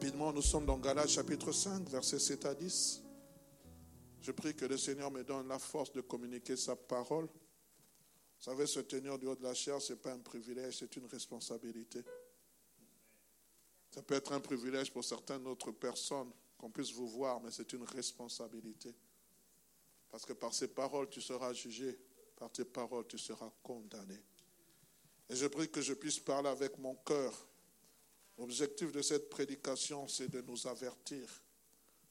Rapidement, nous sommes dans Galates chapitre 5, versets 7 à 10. Je prie que le Seigneur me donne la force de communiquer sa parole. Vous savez, se tenir du haut de la chair, ce n'est pas un privilège, c'est une responsabilité. Ça peut être un privilège pour certaines autres personnes qu'on puisse vous voir, mais c'est une responsabilité. Parce que par ces paroles, tu seras jugé, par tes paroles, tu seras condamné. Et je prie que je puisse parler avec mon cœur L'objectif de cette prédication, c'est de nous avertir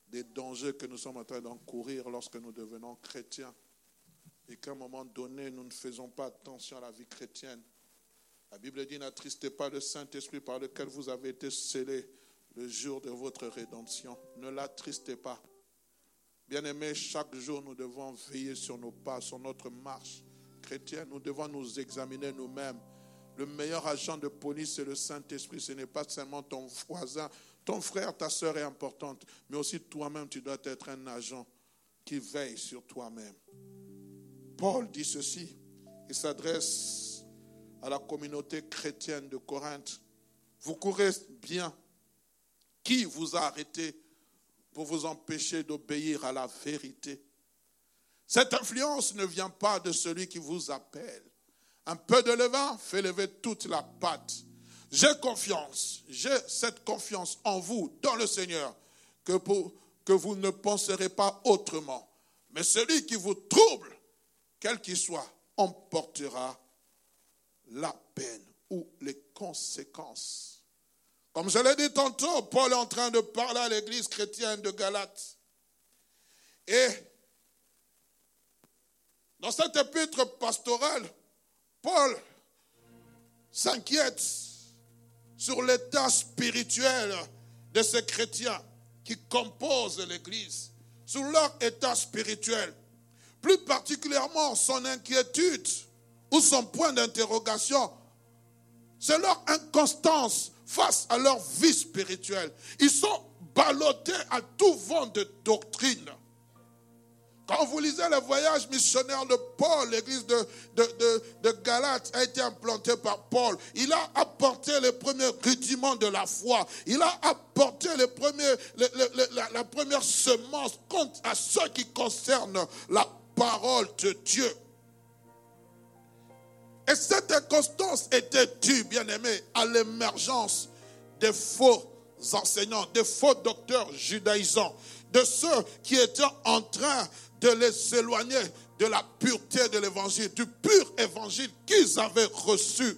des dangers que nous sommes en train d'encourir lorsque nous devenons chrétiens et qu'à un moment donné, nous ne faisons pas attention à la vie chrétienne. La Bible dit, n'attristez pas le Saint-Esprit par lequel vous avez été scellés le jour de votre rédemption. Ne l'attristez pas. Bien-aimés, chaque jour, nous devons veiller sur nos pas, sur notre marche chrétienne. Nous devons nous examiner nous-mêmes le meilleur agent de police, c'est le Saint-Esprit. Ce n'est pas seulement ton voisin, ton frère, ta soeur est importante, mais aussi toi-même, tu dois être un agent qui veille sur toi-même. Paul dit ceci. Il s'adresse à la communauté chrétienne de Corinthe. Vous courez bien. Qui vous a arrêté pour vous empêcher d'obéir à la vérité? Cette influence ne vient pas de celui qui vous appelle un peu de levain fait lever toute la pâte. J'ai confiance, j'ai cette confiance en vous, dans le Seigneur, que, vous ne penserez pas autrement. Mais celui qui vous trouble, quel qu'il soit, emportera la peine ou les conséquences. Comme je l'ai dit tantôt, Paul est en train de parler à l'église chrétienne de Galate. Et dans cette épître pastorale, Paul s'inquiète sur l'état spirituel de ces chrétiens qui composent l'Église, sur leur état spirituel. Plus particulièrement, son inquiétude ou son point d'interrogation, c'est leur inconstance face à leur vie spirituelle. Ils sont ballottés à tout vent de doctrine. Quand vous lisez le voyage missionnaire de Paul, l'église de, de, de, Galate a été implantée par Paul. Il a apporté les premiers rudiments de la foi. Il a apporté les premiers, la, première semence contre à ce qui concerne la parole de Dieu. Et cette inconstance était due, bien aimé, à l'émergence des faux enseignants, des faux docteurs judaïsants, de ceux qui étaient en train de les éloigner de la pureté de l'évangile, du pur évangile qu'ils avaient reçu.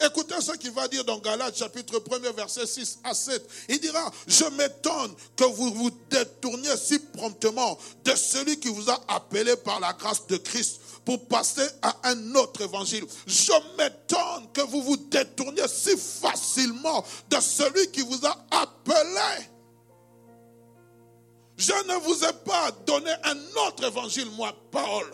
Écoutez ce qu'il va dire dans Galates chapitre 1 verset 6 à 7. Il dira, je m'étonne que vous vous détourniez si promptement de celui qui vous a appelé par la grâce de Christ pour passer à un autre évangile. Je m'étonne que vous vous détourniez si facilement de celui qui vous a appelé je ne vous ai pas donné un autre évangile, moi, Paul.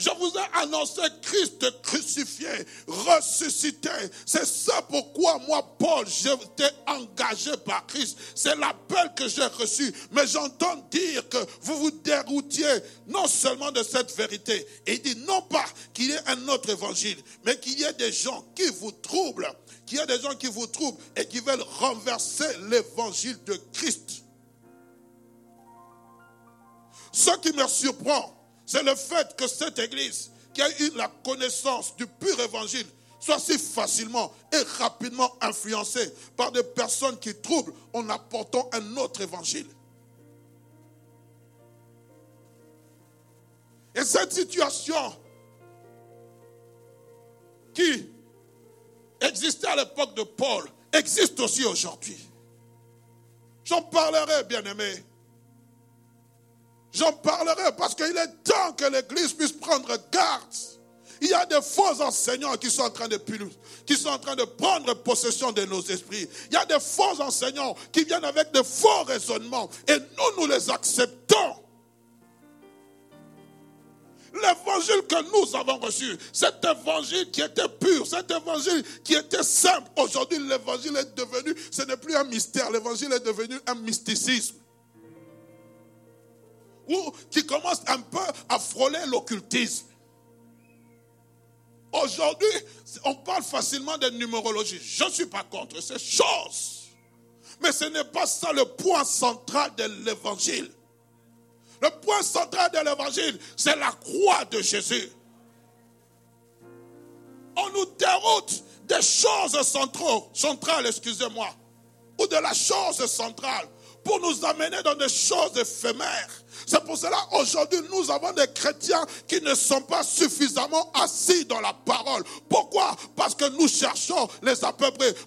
Je vous ai annoncé Christ crucifié, ressuscité. C'est ça pourquoi moi, Paul, j'étais engagé par Christ. C'est l'appel que j'ai reçu. Mais j'entends dire que vous vous déroutiez non seulement de cette vérité. Et il dit non pas qu'il y ait un autre évangile, mais qu'il y ait des gens qui vous troublent, qu'il y ait des gens qui vous troublent et qui veulent renverser l'évangile de Christ. Ce qui me surprend, c'est le fait que cette église, qui a eu la connaissance du pur évangile, soit si facilement et rapidement influencée par des personnes qui troublent en apportant un autre évangile. Et cette situation qui existait à l'époque de Paul existe aussi aujourd'hui. J'en parlerai, bien aimé. J'en parlerai parce qu'il est temps que l'Église puisse prendre garde Il y a des faux enseignants qui sont en train de qui sont en train de prendre possession de nos esprits. Il y a des faux enseignants qui viennent avec de faux raisonnements et nous, nous les acceptons. L'évangile que nous avons reçu, cet évangile qui était pur, cet évangile qui était simple, aujourd'hui l'évangile est devenu, ce n'est plus un mystère, l'évangile est devenu un mysticisme. Qui commence un peu à frôler l'occultisme. Aujourd'hui, on parle facilement de numérologie. Je ne suis pas contre ces choses. Mais ce n'est pas ça le point central de l'évangile. Le point central de l'évangile, c'est la croix de Jésus. On nous déroute des choses centrales, centrales excusez-moi, ou de la chose centrale pour nous amener dans des choses éphémères. C'est pour cela, aujourd'hui, nous avons des chrétiens qui ne sont pas suffisamment assis dans la parole. Pourquoi? Parce que nous cherchons les à.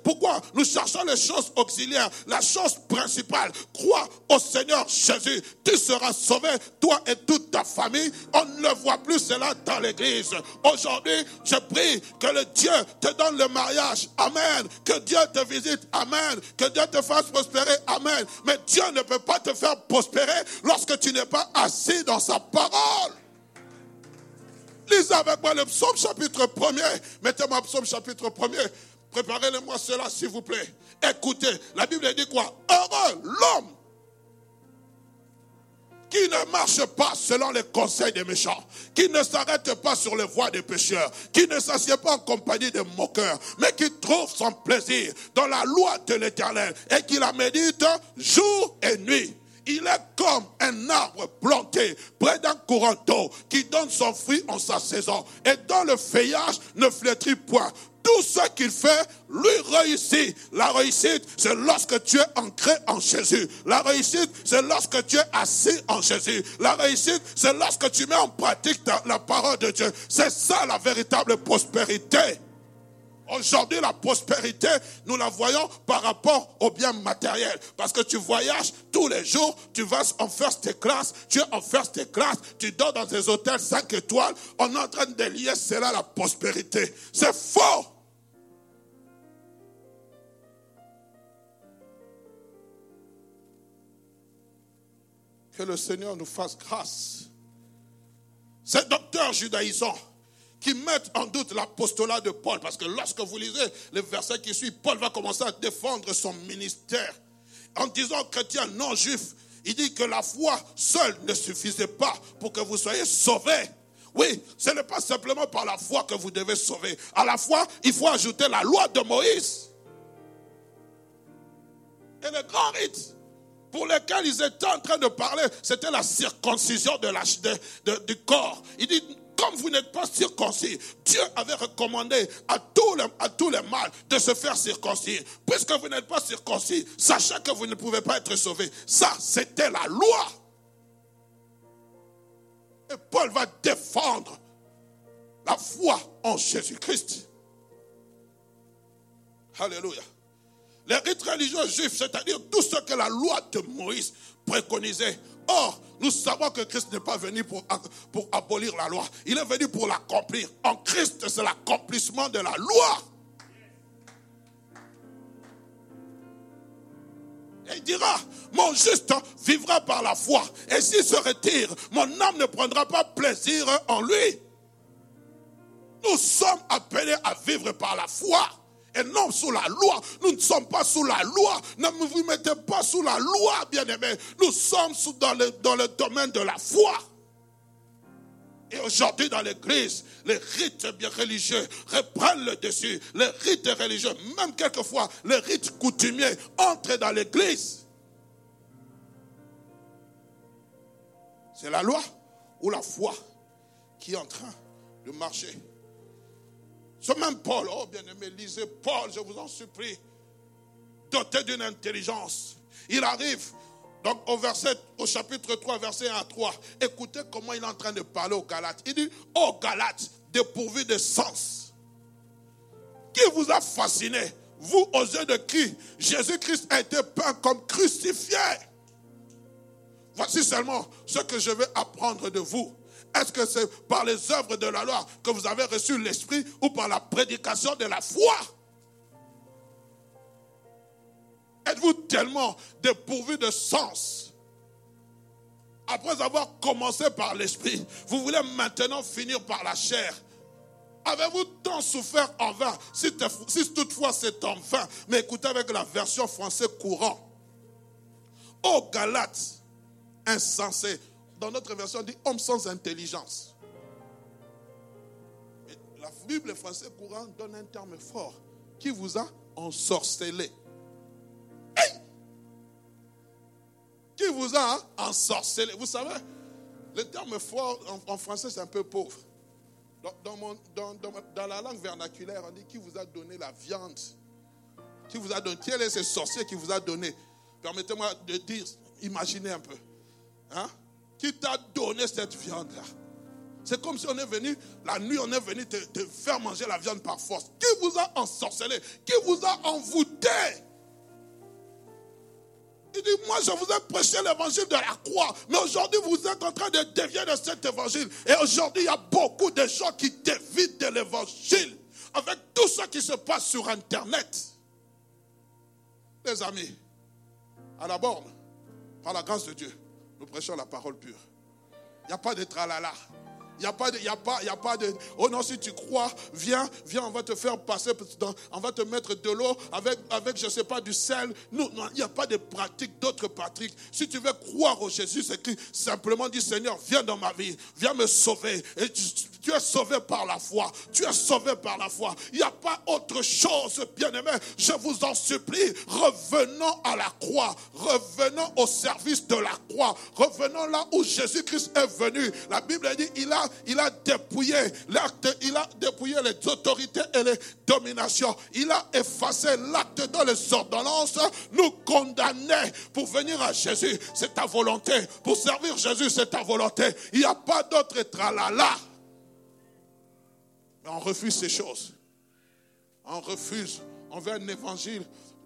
Pourquoi? Nous cherchons les choses auxiliaires. La chose principale, crois au Seigneur Jésus. Tu seras sauvé, toi et toute ta famille. On ne voit plus cela dans l'église. Aujourd'hui, je prie que le Dieu te donne le mariage. Amen. Que Dieu te visite. Amen. Que Dieu te fasse prospérer. Amen. Mais Dieu ne peut pas te faire prospérer lorsque tu n'es assis dans sa parole. Lisez avec moi le psaume chapitre 1er. Mettez-moi psaume chapitre 1er. Préparez-le-moi cela, s'il vous plaît. Écoutez, la Bible dit quoi? Heureux l'homme qui ne marche pas selon les conseils des méchants, qui ne s'arrête pas sur les voies des pécheurs, qui ne s'assied pas en compagnie des moqueurs, mais qui trouve son plaisir dans la loi de l'éternel et qui la médite jour et nuit. Il est comme un arbre planté près d'un courant d'eau qui donne son fruit en sa saison et dont le feuillage ne flétrit point. Tout ce qu'il fait, lui réussit. La réussite, c'est lorsque tu es ancré en Jésus. La réussite, c'est lorsque tu es assis en Jésus. La réussite, c'est lorsque tu mets en pratique la parole de Dieu. C'est ça la véritable prospérité. Aujourd'hui, la prospérité, nous la voyons par rapport aux biens matériels. Parce que tu voyages tous les jours, tu vas en first class, tu es en first class, tu dors dans des hôtels 5 étoiles. On est en train de lier cela la prospérité. C'est faux. Que le Seigneur nous fasse grâce. C'est docteur judaïsant qui mettent en doute l'apostolat de Paul. Parce que lorsque vous lisez le verset qui suit, Paul va commencer à défendre son ministère. En disant chrétien non juif, il dit que la foi seule ne suffisait pas pour que vous soyez sauvés. Oui, ce n'est pas simplement par la foi que vous devez sauver. À la foi, il faut ajouter la loi de Moïse. Et le grand rite pour lequel ils étaient en train de parler, c'était la circoncision de la, du corps. Il dit, comme vous n'êtes pas circoncis, Dieu avait recommandé à tous, les, à tous les mâles de se faire circoncis. Puisque vous n'êtes pas circoncis, sachez que vous ne pouvez pas être sauvés. Ça, c'était la loi. Et Paul va défendre la foi en Jésus-Christ. Alléluia. Les rites religieux juifs, c'est-à-dire tout ce que la loi de Moïse préconisait, Or, nous savons que Christ n'est pas venu pour, pour abolir la loi. Il est venu pour l'accomplir. En Christ, c'est l'accomplissement de la loi. Et il dira, mon juste vivra par la foi. Et s'il se retire, mon âme ne prendra pas plaisir en lui. Nous sommes appelés à vivre par la foi et non sous la loi. Nous ne sommes pas sous la loi. Ne vous mettez pas sous la loi, bien-aimés. Nous sommes dans le, domaine de la foi. Et aujourd'hui, dans l'église, les rites bien religieux reprennent le dessus. Les rites religieux, même quelquefois, les rites coutumiers entrent dans l'église. C'est la loi ou la foi qui est en train de marcher ce même Paul, oh bien-aimé, lisez Paul, je vous en supplie, doté d'une intelligence. Il arrive donc au verset, au chapitre 3, verset 1 à 3. Écoutez comment il est en train de parler aux Galates. Il dit, oh Galates, dépourvus de sens. Qui vous a fasciné Vous, aux yeux de qui Jésus-Christ a été peint comme crucifié. Voici seulement ce que je vais apprendre de vous Est-ce que c'est par les œuvres de la loi que vous avez reçu l'Esprit ou par la prédication de la foi? Êtes-vous tellement dépourvu de sens? Après avoir commencé par l'Esprit, vous voulez maintenant finir par la chair Avez-vous tant souffert en vain si, toutefois c'est en vain, mais écoutez avec la version française courant. Ô Galates, insensé. Dans notre version, on dit homme sans intelligence. la Bible française courant donne un terme fort. Qui vous a ensorcelé Qui vous a ensorcelé Vous savez, le terme fort en français, c'est un peu pauvre. Dans, la langue vernaculaire, on dit qui vous a donné la viande Qui vous a donné Quel est ce sorcier qui vous a donné Permettez-moi de dire, imaginez un peu. Hein? Qui t'a donné cette viande-là C'est comme si on est venu, la nuit, on est venu te, faire manger la viande par force. Qui vous a ensorcelé? Qui vous a envoûté? Il dit, moi je vous ai prêché l'évangile de la croix, mais aujourd'hui vous êtes en train de dévier de cet évangile. Et aujourd'hui il y a beaucoup de gens qui dévient de l'évangile avec tout ce qui se passe sur Internet. Les amis, à la borne, par la grâce de Dieu, nous prêchons la parole pure. Il n'y a pas de tralala. Il n'y a pas de, a a pas de, oh non, si tu crois, viens, viens, on va te faire passer, on va te mettre de l'eau avec, avec, je ne sais pas, du sel. Non, il n'y a pas de pratique, d'autres pratiques. Si tu veux croire au Jésus, c'est simplement dit, Seigneur, viens dans ma vie, viens me sauver. Et tu, tu es sauvé par la foi. Tu es sauvé par la foi. Il n'y a pas autre chose, bien-aimé. Je vous en supplie, revenons à la croix. Revenons au service de la croix. Revenons là où Jésus-Christ est venu. La Bible dit, il a, il a dépouillé l'acte, il a dépouillé les autorités et les dominations. Il a effacé l'acte dans les ordonnances, nous condamner pour venir à Jésus. C'est ta volonté. Pour servir Jésus, c'est ta volonté. Il n'y a pas d'autre tralala. Mais on refuse ces choses. On refuse. On veut un évangile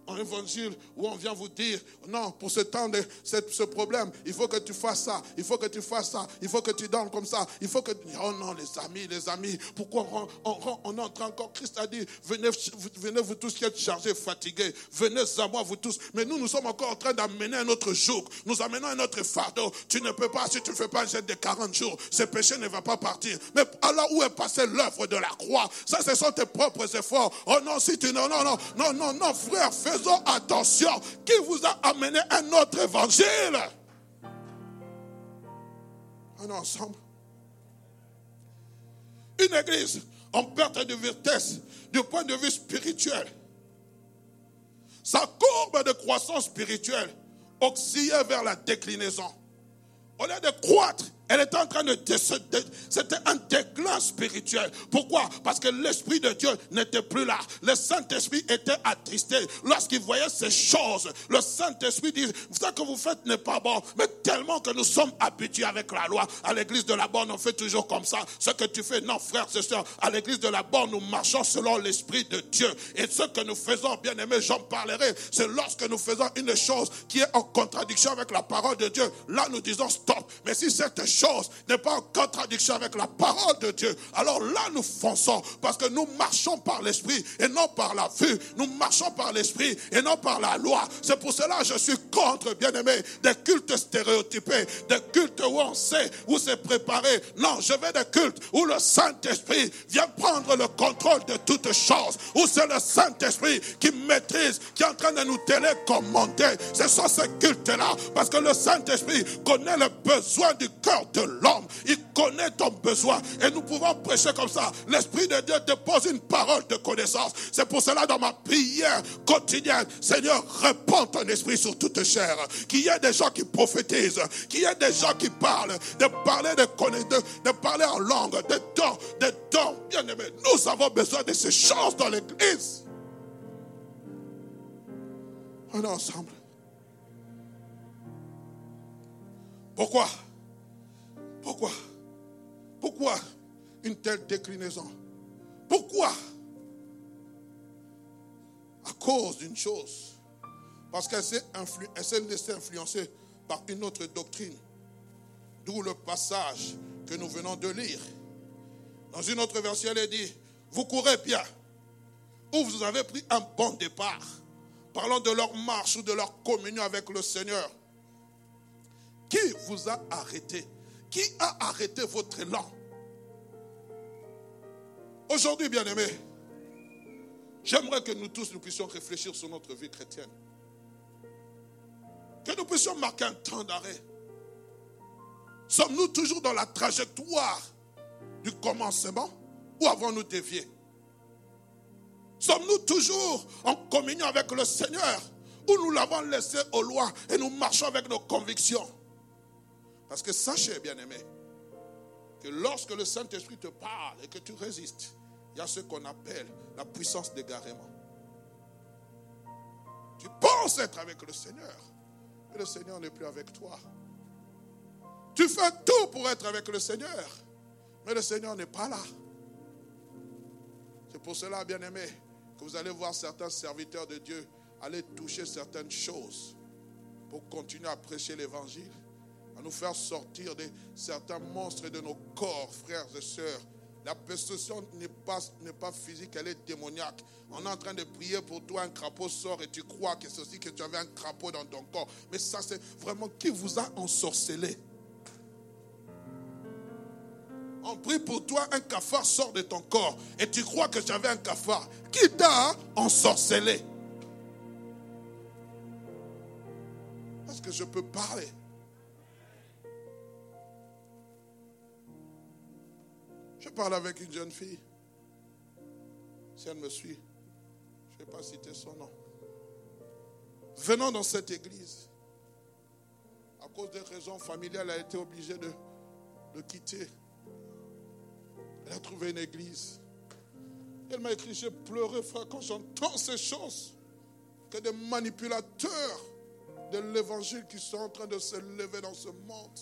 un évangile où on vient vous dire, non, pour ce temps de ce problème, il faut que tu fasses ça, il faut que tu fasses ça, il faut que tu dormes comme ça, il faut que... Oh non, les amis, les amis, pourquoi on, on, on entre encore Christ a dit, venez, venez vous tous qui êtes chargés, fatigués, venez à moi vous tous. Mais nous, nous sommes encore en train d'amener un autre jour, nous amenons un autre fardeau. Tu ne peux pas, si tu ne fais pas un jet de 40 jours, ce péché ne va pas partir. Mais là où est passée l'œuvre de la croix, ça ce sont tes propres efforts. Oh non, si tu... Non, non, non, non, non, non, frère, fais attention. Qui vous a amené un autre évangile? On est ensemble. Une église en perte de vitesse du point de vue spirituel. Sa courbe de croissance spirituelle oscillait vers la déclinaison. Au lieu de croître, elle était en train de... C'était un déclin spirituel. Pourquoi? Parce que l'Esprit de Dieu n'était plus là. Le Saint-Esprit était attristé. Lorsqu'il voyait ces choses, le Saint-Esprit dit, ce que vous faites n'est pas bon. Mais tellement que nous sommes habitués avec la loi. À l'église de la borne, on fait toujours comme ça. Ce que tu fais, non, frère, c'est ça. À l'église de la borne, nous marchons selon l'Esprit de Dieu. Et ce que nous faisons, bien aimé, j'en parlerai, c'est lorsque nous faisons une chose qui est en contradiction avec la parole de Dieu. Là, nous disons stop. Mais si cette chose n'est pas en contradiction avec la parole de Dieu, alors là nous fonçons parce que nous marchons par l'esprit et non par la vue. Nous marchons par l'esprit et non par la loi. C'est pour cela que je suis contre, bien aimé, des cultes stéréotypés, des cultes où on sait, où c'est préparé. Non, je veux des cultes où le Saint-Esprit vient prendre le contrôle de toutes choses, où c'est le Saint-Esprit qui maîtrise, qui est en train de nous télécommander. Ce sont ces cultes-là parce que le Saint-Esprit connaît le besoin du cœur de l'homme. Il connaît ton besoin. Et nous pouvons prêcher comme ça. L'Esprit de Dieu dépose une parole de connaissance. C'est pour cela dans ma prière quotidienne, Seigneur, répands ton esprit sur toute chair. Qu'il y ait des gens qui prophétisent, qu'il y ait des gens qui parlent, de parler de de, parler en langue, de dons, de dons. Bien aimé, nous avons besoin de ces choses dans l'église. On est ensemble. Pourquoi? Pourquoi? Pourquoi une telle déclinaison? Pourquoi? À cause d'une chose. Parce qu'elle s'est, laissée influencer par une autre doctrine. D'où le passage que nous venons de lire. Dans une autre version, elle dit, vous courez bien, ou vous avez pris un bon départ, parlant de leur marche ou de leur communion avec le Seigneur. Qui vous a arrêté? Qui a arrêté votre élan Aujourd'hui, bien-aimés, j'aimerais que nous tous nous puissions réfléchir sur notre vie chrétienne. Que nous puissions marquer un temps d'arrêt. Sommes-nous toujours dans la trajectoire du commencement ou avons-nous dévié? Sommes-nous toujours en communion avec le Seigneur ou nous l'avons laissé au loin et nous marchons avec nos convictions? Parce que sachez, bien-aimés, que lorsque le Saint-Esprit te parle et que tu résistes, il y a ce qu'on appelle la puissance d'égarement. Tu penses être avec le Seigneur, mais le Seigneur n'est plus avec toi. Tu fais tout pour être avec le Seigneur, mais le Seigneur n'est pas là. C'est pour cela, bien aimé, que vous allez voir certains serviteurs de Dieu aller toucher certaines choses pour continuer à prêcher l'évangile, nous faire sortir de certains monstres de nos corps, frères et sœurs. La possession n'est pas, n'est pas physique, elle est démoniaque. On est en train de prier pour toi, un crapaud sort et tu crois que c'est aussi que tu avais un crapaud dans ton corps. Mais ça, c'est vraiment qui vous a ensorcelé. On prie pour toi, un cafard sort de ton corps et tu crois que j'avais un cafard. Qui t'a ensorcelé? Est-ce que je peux parler parle avec une jeune fille. Si elle me suit, je ne vais pas citer son nom. Venant dans cette église, à cause des raisons familiales, elle a été obligée de, de quitter elle a trouvé une église. Elle m'a écrit, j'ai pleuré, frère, quand j'entends ces choses. Que des manipulateurs de l'évangile qui sont en train de se lever dans ce monde.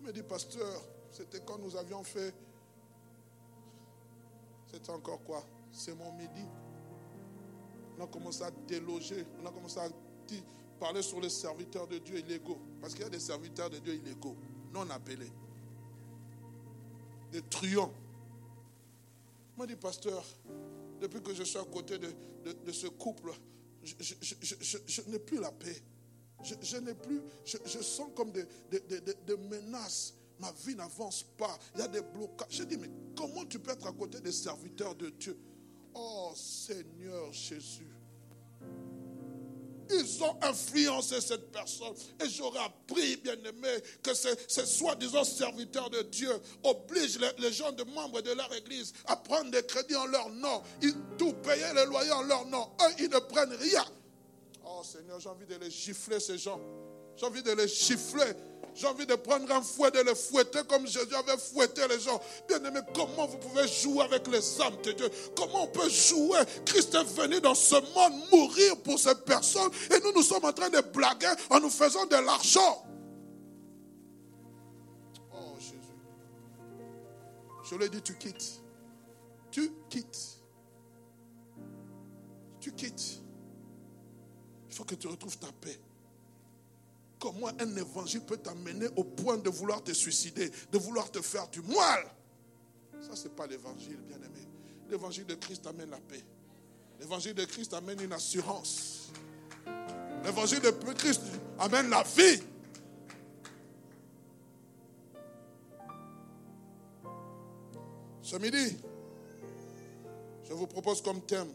Il me dit, pasteur, c'était quand nous avions fait. C'était encore quoi? C'est mon midi. On a commencé à déloger, on a commencé à parler sur les serviteurs de Dieu illégaux. Parce qu'il y a des serviteurs de Dieu illégaux, non appelés des truands. Moi, dit, pasteur, depuis que je suis à côté de, ce couple, je, n'ai plus la paix. Je, n'ai plus, je, sens comme des, des, menaces. Ma vie n'avance pas. Il y a des blocages. Je dis, mais comment tu peux être à côté des serviteurs de Dieu? Oh Seigneur Jésus. Ils ont influencé cette personne. Et j'aurais appris, bien aimé, que ces, soi-disant serviteurs de Dieu obligent les, gens de membres de leur église à prendre des crédits en leur nom. Ils tout payer les loyers en leur nom. Eux, ils ne prennent rien. Oh Seigneur, j'ai envie de les gifler, ces gens. J'ai envie de les gifler. J'ai envie de prendre un fouet, de les fouetter comme Jésus avait fouetté les gens. Bien aimé, comment vous pouvez jouer avec les âmes de Dieu? Comment on peut jouer? Christ est venu dans ce monde mourir pour ces personnes et nous, nous sommes en train de blaguer en nous faisant de l'argent. Oh Jésus. Je lui ai dit, tu quittes. Tu quittes. Tu quittes. Il faut que tu retrouves ta paix. Comment un évangile peut t'amener au point de vouloir te suicider, de vouloir te faire du mal Ça, ce n'est pas l'évangile, bien-aimé. L'évangile de Christ amène la paix. L'évangile de Christ amène une assurance. L'évangile de Christ amène la vie. Ce midi, je vous propose comme thème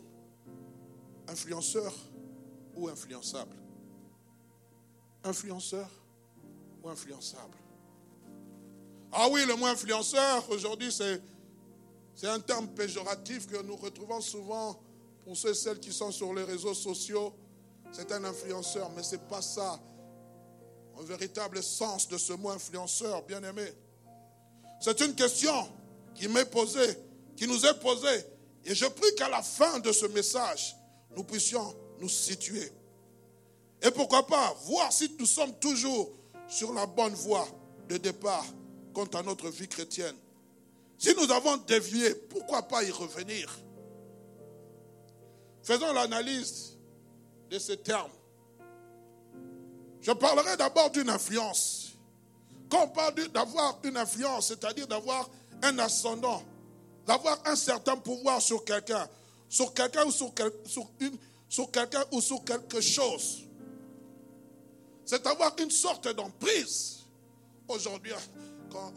influenceur ou influençable influenceur ou influençable Ah oui, le mot influenceur, aujourd'hui, c'est, un terme péjoratif que nous retrouvons souvent pour ceux et celles qui sont sur les réseaux sociaux. C'est un influenceur, mais ce n'est pas ça. Un véritable sens de ce mot influenceur, bien aimé. C'est une question qui m'est posée, qui nous est posée. Et je prie qu'à la fin de ce message, nous puissions nous situer. Et pourquoi pas voir si nous sommes toujours sur la bonne voie de départ quant à notre vie chrétienne. Si nous avons dévié, pourquoi pas y revenir? Faisons l'analyse de ces termes. Je parlerai d'abord d'une influence. Quand on parle d'avoir une influence, c'est-à-dire d'avoir un ascendant, d'avoir un certain pouvoir sur quelqu'un, sur quelqu'un ou sur, sur quelqu'un quelque chose, c'est avoir une sorte d'emprise. Aujourd'hui, quand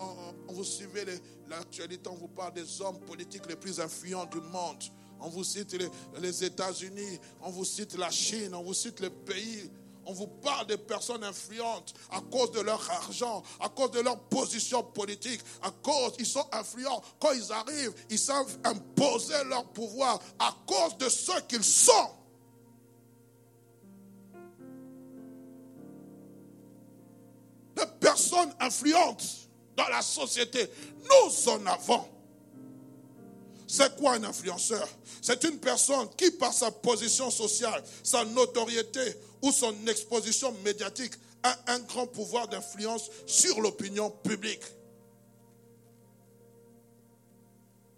on, vous suivez l'actualité, on vous parle des hommes politiques les plus influents du monde. On vous cite les, les États-Unis, on vous cite la Chine, on vous cite les pays on vous parle des personnes influentes à cause de leur argent, à cause de leur position politique, à cause ils sont influents. Quand ils arrivent, ils savent imposer leur pouvoir à cause de ce qu'ils sont. Des personnes influentes dans la société, nous en avons. C'est quoi un influenceur? C'est une personne qui, par sa position sociale, sa notoriété ou son exposition médiatique, a un grand pouvoir d'influence sur l'opinion publique.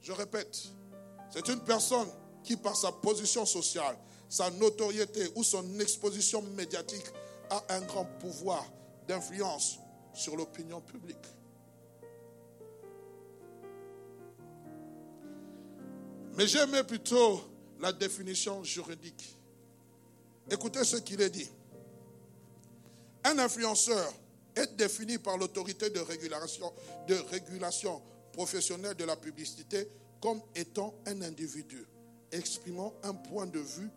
Je répète, c'est une personne qui, par sa position sociale, sa notoriété ou son exposition médiatique, a un grand pouvoir d'influence sur l'opinion publique. Mais j'aimais plutôt la définition juridique. Écoutez ce qu'il est dit. Un influenceur est défini par l'autorité de régulation, de régulation professionnelle de la publicité comme étant un individu exprimant un point de vue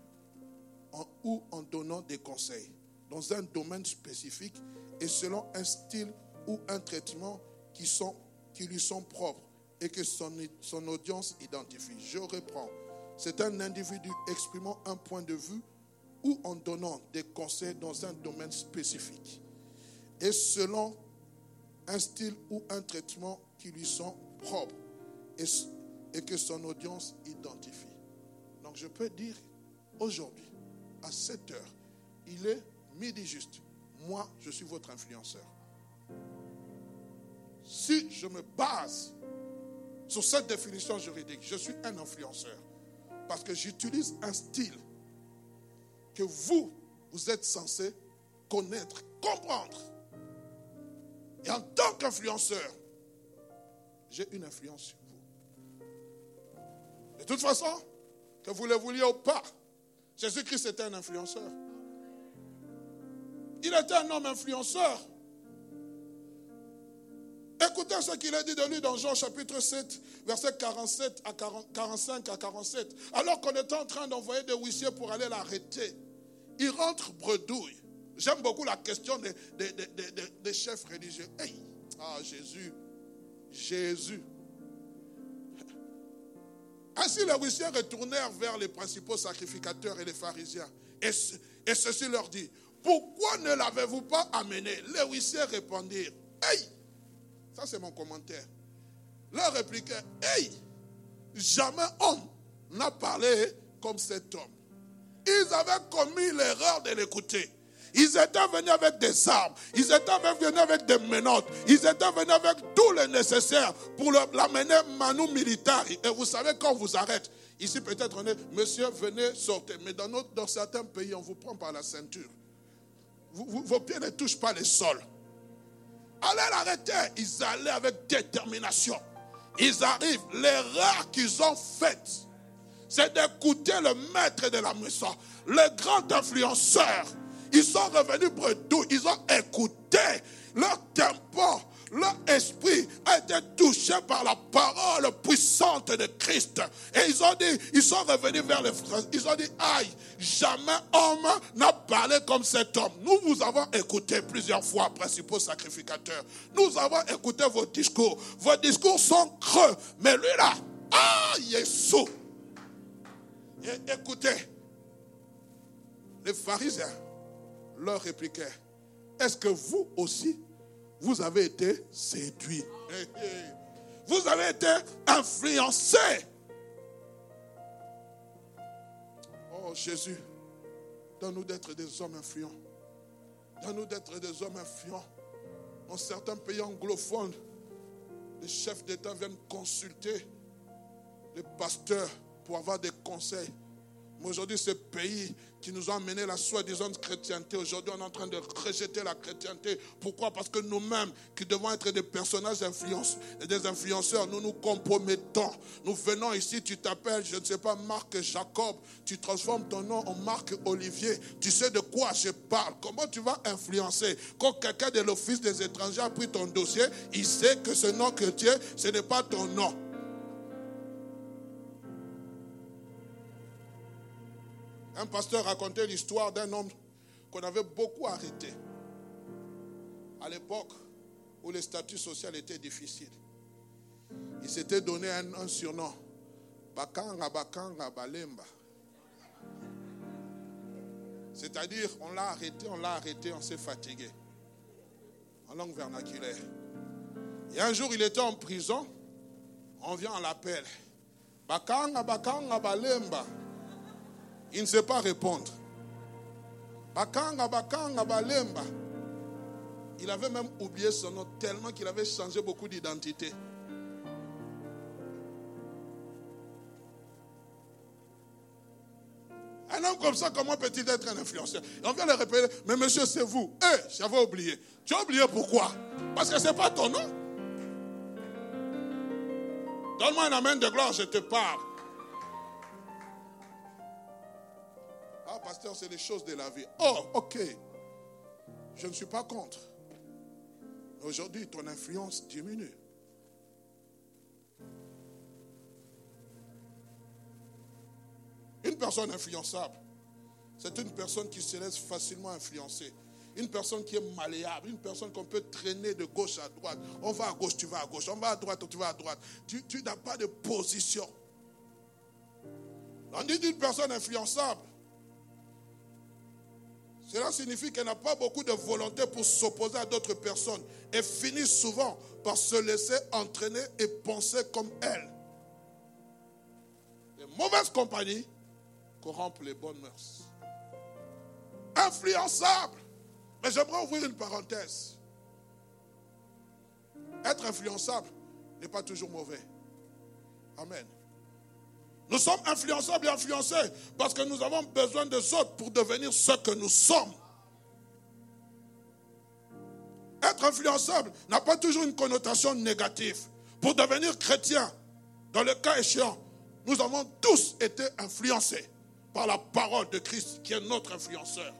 ou en donnant des conseils dans un domaine spécifique et selon un style ou un traitement qui, sont, lui sont propres et que son, son audience identifie. Je reprends. C'est un individu exprimant un point de vue ou en donnant des conseils dans un domaine spécifique et selon un style ou un traitement qui lui sont propres et, et que son audience identifie. Donc je peux dire aujourd'hui, à 7 heures, il est midi juste. Moi, je suis votre influenceur. Si je me base sur cette définition juridique, je suis un influenceur. Parce que j'utilise un style que vous, vous êtes censé connaître, comprendre. Et en tant qu'influenceur, j'ai une influence sur vous. De toute façon, que vous le vouliez ou pas, Jésus-Christ était un influenceur. Était un homme influenceur. Écoutez ce qu'il a dit de lui dans Jean chapitre 7, verset 47 à 45 à 47. Alors qu'on était en train d'envoyer des huissiers pour aller l'arrêter, il rentre bredouille. J'aime beaucoup la question des, chefs religieux. Hey, ah Jésus, Jésus. Ainsi les huissiers retournèrent vers les principaux sacrificateurs et les pharisiens. Et, et ceci leur dit, pourquoi ne l'avez-vous pas amené? Les huissiers répondirent, Hey, ça, c'est mon commentaire. Leur répliquait Hey, jamais homme n'a parlé comme cet homme. Ils avaient commis l'erreur de l'écouter. Ils étaient venus avec des armes, ils étaient venus avec des menottes, ils étaient venus avec tout le nécessaire pour l'amener manu militaire. Et vous savez, quand on vous arrête, ici peut-être on est, monsieur, venez, sortez. Mais dans certains pays, on vous prend par la ceinture. Vos pieds ne touchent pas le sol. Allez l'arrêter. Ils allaient avec détermination. Ils arrivent. L'erreur qu'ils ont faite, c'est d'écouter le maître de la maison, le grand influenceur. Ils sont revenus bredouilles. Ils ont écouté leur tempo leur esprit a été touché par la parole puissante de Christ. Et ils ont dit, ils sont revenus vers les frères. Ils ont dit, aïe, jamais homme n'a parlé comme cet homme. Nous vous avons écouté plusieurs fois, principaux sacrificateurs. Nous avons écouté vos discours. Vos discours sont creux. Mais lui là, ah, Jésus. Et écoutez, les pharisiens leur répliquaient, est-ce que vous aussi, vous avez été séduit. Vous avez été influencé. Oh Jésus, donne-nous d'être des hommes influents. Donne-nous d'être des hommes influents. Dans certains pays anglophones, les chefs d'État viennent consulter les pasteurs pour avoir des conseils. Mais aujourd'hui, ce pays qui nous a amené la soi-disant chrétienté, aujourd'hui, on est en train de rejeter la chrétienté. Pourquoi? Parce que nous-mêmes, qui devons être des personnages influence, des influenceurs, nous nous compromettons. Nous venons ici, tu t'appelles, je ne sais pas, Marc Jacob, tu transformes ton nom en Marc Olivier. Tu sais de quoi je parle. Comment tu vas influencer? Quand quelqu'un de l'Office des étrangers a pris ton dossier, il sait que ce nom chrétien, ce n'est pas ton nom. Un pasteur racontait l'histoire d'un homme qu'on avait beaucoup arrêté à l'époque où les statuts sociaux étaient difficiles. Il s'était donné un, surnom. Bakanga, Bakanga, Balemba. C'est-à-dire, on l'a arrêté, on l'a arrêté, on s'est fatigué. En langue vernaculaire. Et un jour, il était en prison. On vient, à l'appel. Bakanga, Bakanga, Balemba. Il ne sait pas répondre. Bakanga, Bakanga. Il avait même oublié son nom tellement qu'il avait changé beaucoup d'identité. Un homme comme ça, comment peut-il être un influenceur? On vient le répéter, mais monsieur, c'est vous. Eh, j'avais oublié. Tu as oublié pourquoi? Parce que ce n'est pas ton nom. Donne-moi un amène de gloire, je te parle. Ah, pasteur, c'est les choses de la vie. Oh, ok. Je ne suis pas contre. Aujourd'hui, ton influence diminue. Une personne influençable, c'est une personne qui se laisse facilement influencer. Une personne qui est malléable, une personne qu'on peut traîner de gauche à droite. On va à gauche, tu vas à gauche. On va à droite, tu vas à droite. Tu, tu n'as pas de position. On dit d'une personne influençable, cela signifie qu'elle n'a pas beaucoup de volonté pour s'opposer à d'autres personnes et finit souvent par se laisser entraîner et penser comme elle. Les mauvaises compagnies corrompent les bonnes mœurs. Influençable. Mais j'aimerais ouvrir une parenthèse. Être influençable n'est pas toujours mauvais. Amen. Nous sommes influençables et influencés parce que nous avons besoin des autres pour devenir ce que nous sommes. Être influençable n'a pas toujours une connotation négative. Pour devenir chrétien, dans le cas échéant, nous avons tous été influencés par la parole de Christ qui est notre influenceur.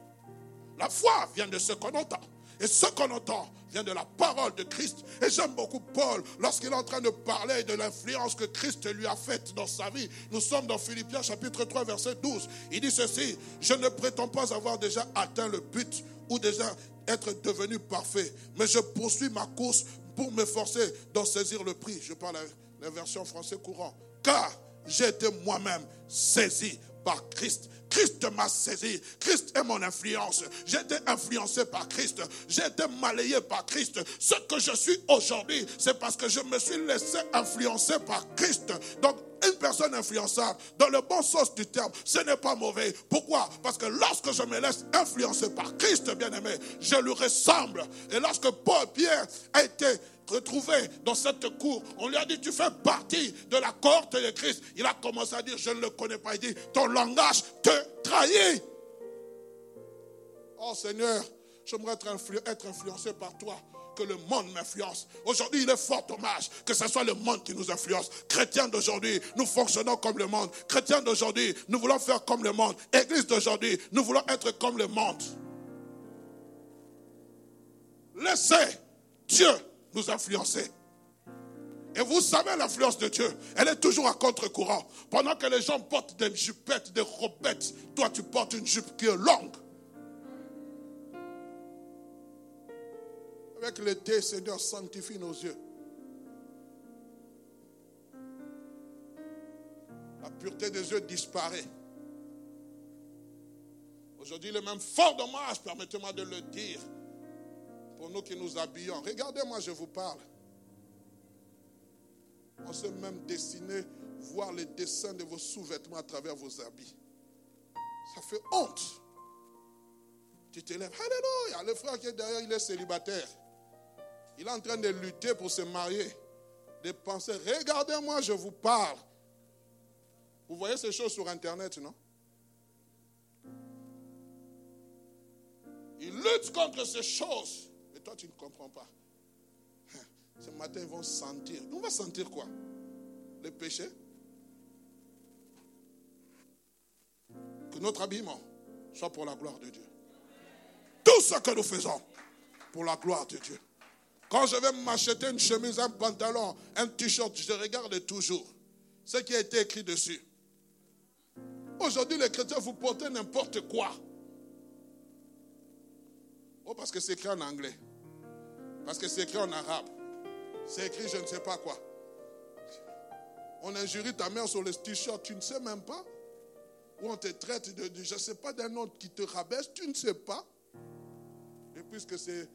La foi vient de ce qu'on entend. Et ce qu'on entend de la parole de Christ. Et j'aime beaucoup Paul lorsqu'il est en train de parler de l'influence que Christ lui a faite dans sa vie. Nous sommes dans Philippiens chapitre 3 verset 12. Il dit ceci, je ne prétends pas avoir déjà atteint le but ou déjà être devenu parfait, mais je poursuis ma course pour m'efforcer d'en saisir le prix. Je parle la version français courant. Car j'ai été moi-même saisi par Christ. Christ m'a saisi. Christ est mon influence. J'ai été influencé par Christ. J'ai été malayé par Christ. Ce que je suis aujourd'hui, c'est parce que je me suis laissé influencer par Christ. Donc, une personne influençable, dans le bon sens du terme, ce n'est pas mauvais. Pourquoi? Parce que lorsque je me laisse influencer par Christ, bien-aimé, je lui ressemble. Et lorsque Paul Pierre a été retrouvé dans cette cour. On lui a dit, tu fais partie de la cohorte de Christ. Il a commencé à dire, je ne le connais pas. Il dit, ton langage te trahit. Oh Seigneur, j'aimerais être, être influencé par toi que le monde m'influence. Aujourd'hui, il est fort hommage que ce soit le monde qui nous influence. Chrétiens d'aujourd'hui, nous fonctionnons comme le monde. Chrétiens d'aujourd'hui, nous voulons faire comme le monde. Église d'aujourd'hui, nous voulons être comme le monde. Laissez Dieu nous influencer. Et vous savez l'influence de Dieu, elle est toujours à contre-courant. Pendant que les gens portent des jupettes, des robettes, toi tu portes une jupe qui est longue. Avec l'été, Seigneur, sanctifie nos yeux. La pureté des yeux disparaît. Aujourd'hui, le même fort dommage, permettez-moi de le dire, pour nous qui nous habillons. Regardez-moi, je vous parle. On sait même dessiner, voir les dessins de vos sous-vêtements à travers vos habits. Ça fait honte. Tu te lèves, Alléluia. Le frère qui est derrière, il est célibataire. Il est en train de lutter pour se marier, de penser, regardez-moi, je vous parle. Vous voyez ces choses sur Internet, non? Il lutte contre ces choses. Mais toi, tu ne comprends pas. Hein, ce matin, ils vont sentir. Nous, on va sentir quoi? Le péché? Que notre habillement soit pour la gloire de Dieu. Tout ce que nous faisons pour la gloire de Dieu. Quand je vais m'acheter une chemise, un pantalon, un t-shirt, je regarde toujours ce qui a été écrit dessus. Aujourd'hui, les chrétiens, vous portez n'importe quoi. Oh, parce que c'est écrit en anglais. Parce que c'est écrit en arabe. C'est écrit je ne sais pas quoi. On injurie ta mère sur le t-shirt, tu ne sais même pas. Ou on te traite de, je ne sais pas, d'un autre qui te rabaisse, tu ne sais pas. Et puisque c'est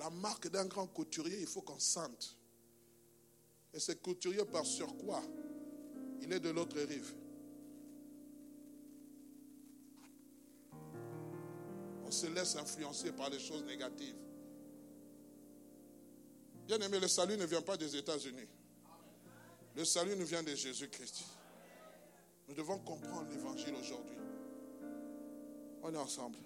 la marque d'un grand couturier, il faut qu'on sente. Et ce couturier par sur quoi Il est de l'autre rive. On se laisse influencer par les choses négatives. Bien aimé, le salut ne vient pas des États-Unis. Le salut nous vient de Jésus-Christ. Nous devons comprendre l'évangile aujourd'hui. On est ensemble.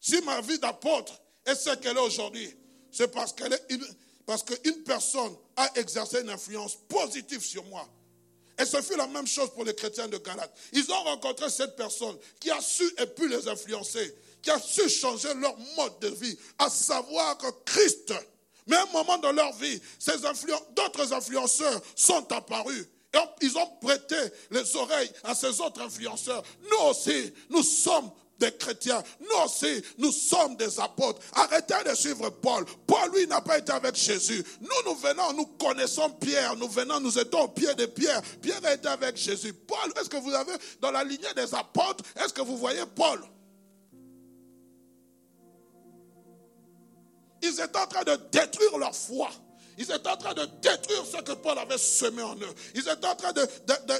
Si ma vie d'apôtre est ce qu'elle est aujourd'hui, c'est parce qu'une personne a exercé une influence positive sur moi. Et ce fut la même chose pour les chrétiens de Galate. Ils ont rencontré cette personne qui a su et pu les influencer qui a su changer leur mode de vie, à savoir que Christ, mais à un moment dans leur vie, d'autres influenceurs sont apparus. Et ils ont prêté les oreilles à ces autres influenceurs. Nous aussi, nous sommes des chrétiens. Nous aussi, nous sommes des apôtres. Arrêtez de suivre Paul. Paul, lui, n'a pas été avec Jésus. Nous, nous venons, nous connaissons Pierre. Nous venons, nous étions au pied de Pierre. Pierre a été avec Jésus. Paul, est-ce que vous avez, dans la lignée des apôtres, est-ce que vous voyez Paul? Ils étaient en train de détruire leur foi. Ils étaient en train de détruire ce que Paul avait semé en eux. Ils étaient en train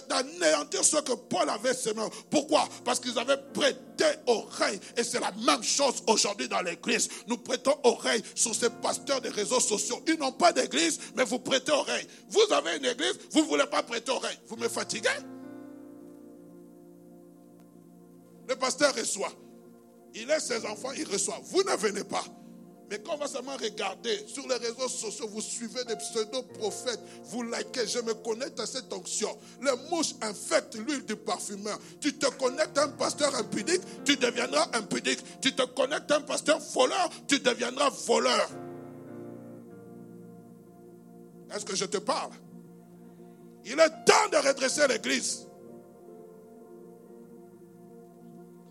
d'anéantir ce que Paul avait semé. Pourquoi? Parce qu'ils avaient prêté oreille. Et c'est la même chose aujourd'hui dans l'église. Nous prêtons oreille sur ces pasteurs des réseaux sociaux. Ils n'ont pas d'église, mais vous prêtez oreille. Vous avez une église, vous ne voulez pas prêter oreille. Vous me fatiguez? Le pasteur reçoit. Il laisse ses enfants, il reçoit. Vous ne venez pas. Mais quand on va seulement regarder sur les réseaux sociaux, vous suivez des pseudo-prophètes, vous likez, je me connecte à cette onction. Les mouches infectent l'huile du parfumeur. Tu te connectes à un pasteur impudique, tu deviendras impudique. Tu te connectes à un pasteur voleur, tu deviendras voleur. Est-ce que je te parle? Il est temps de redresser l'église.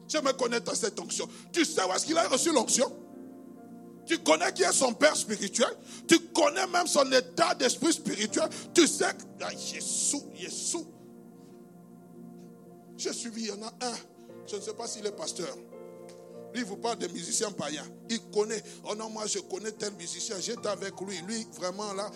Je me connecte à cette onction. Tu sais où est-ce qu'il a reçu l'onction? Tu connais qui est son père spirituel? Tu connais même son état d'esprit spirituel? Tu sais que ah, Jésus, Jésus. J'ai suivi, il y en a un. Je ne sais pas s'il est pasteur. Lui, il vous parle des musiciens païens. Il connaît. Oh non, moi, je connais tel musicien. J'étais avec lui. Lui, vraiment, là.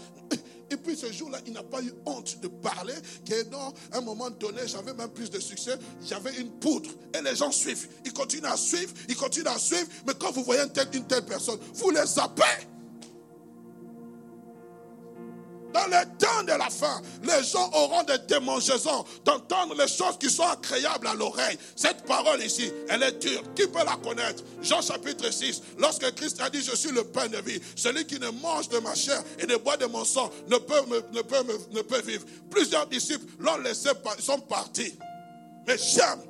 Et puis ce jour-là, il n'a pas eu honte de parler. Que non, à un moment donné, j'avais même plus de succès. J'avais une poudre. Et les gens suivent. Ils continuent à suivre. Ils continuent à suivre. Mais quand vous voyez une telle, telle personne, vous les zappez. Dans le temps de la fin, les gens auront des démangeaisons d'entendre les choses qui sont agréables à l'oreille. Cette parole ici, elle est dure. Qui peut la connaître? Jean chapitre 6, lorsque Christ a dit, je suis le pain de vie. Celui qui ne mange de ma chair et ne boit de mon sang ne peut, ne peut, ne peut vivre. Plusieurs disciples l'ont laissé, sont partis. Mais j'aime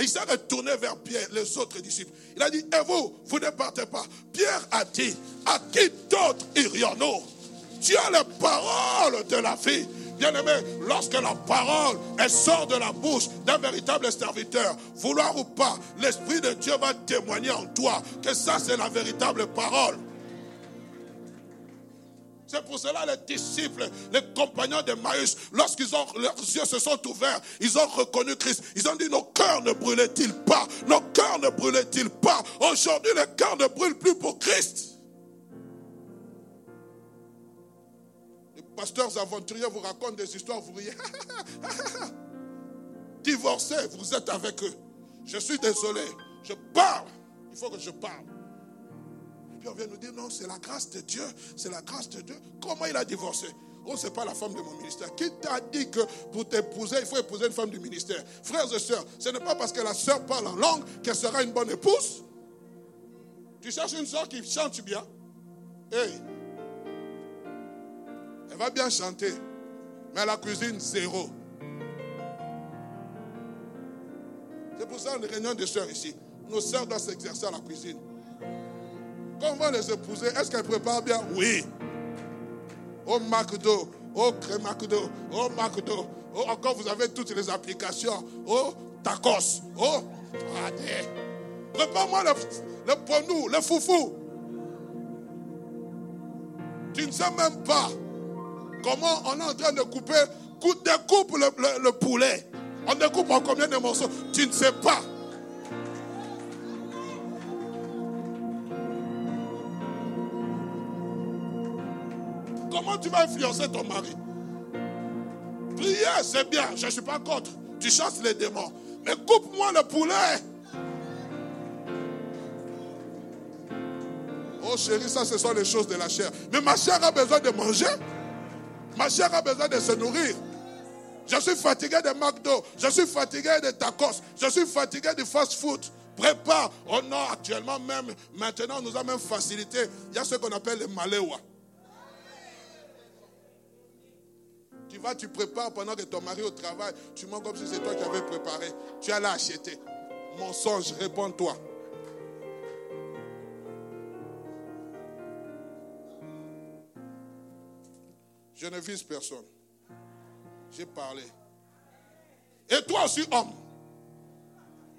il s'est retourné vers Pierre, les autres disciples. Il a dit, et vous, vous ne partez pas. Pierre a dit, à qui d'autre irions-nous? Tu as la parole de la vie. Bien-aimé, lorsque la parole elle sort de la bouche d'un véritable serviteur, vouloir ou pas, l'Esprit de Dieu va témoigner en toi que ça c'est la véritable parole. C'est pour cela les disciples, les compagnons de Maïs, lorsqu'ils ont leurs yeux se sont ouverts, ils ont reconnu Christ. Ils ont dit nos cœurs ne brûlaient-ils pas? Nos cœurs ne brûlaient-ils pas? Aujourd'hui, les cœurs ne brûlent plus pour Christ. Pasteurs aventuriers vous racontent des histoires, vous riez. Divorcés, vous êtes avec eux. Je suis désolé, je parle. Il faut que je parle. Et puis on vient nous dire, non, c'est la grâce de Dieu. C'est la grâce de Dieu. Comment il a divorcé? Oh, c'est pas la femme de mon ministère. Qui t'a dit que pour t'épouser, il faut épouser une femme du ministère? Frères et sœurs, ce n'est pas parce que la sœur parle en langue qu'elle sera une bonne épouse. Tu cherches une sœur qui chante bien. Hey, elle va bien chanter, mais la cuisine, zéro. C'est pour ça, les réunions de sœurs ici, nos sœurs doivent s'exercer à la cuisine. Quand on va les épouser, est-ce qu'elles préparent bien? Oui. Oh McDo, oh Crémacdo, oh McDo, oh encore vous avez toutes les applications, oh tacos, oh allez. Prépare-moi le, le ponou, le foufou. Tu ne sais même pas comment on est en train de couper, découpe le, le poulet. On découpe en combien de morceaux? Tu ne sais pas. Comment tu vas influencer ton mari? Prier, c'est bien, je ne suis pas contre. Tu chasses les démons. Mais coupe-moi le poulet. Oh chérie, ça ce sont les choses de la chair. Mais ma chair a besoin de manger. Ma chair a besoin de se nourrir. Je suis fatigué de McDo. Je suis fatigué de tacos. Je suis fatigué de fast-food. Prépare. Oh non, actuellement même, maintenant, nous avons même facilité. Il y a ce qu'on appelle le maléwa. Tu vas, tu prépares pendant que ton mari au travail, tu manges comme si c'est toi qui avais préparé. Tu allais acheter. Mensonge, réponds-toi. Je ne vise personne. J'ai parlé. Et toi aussi, homme,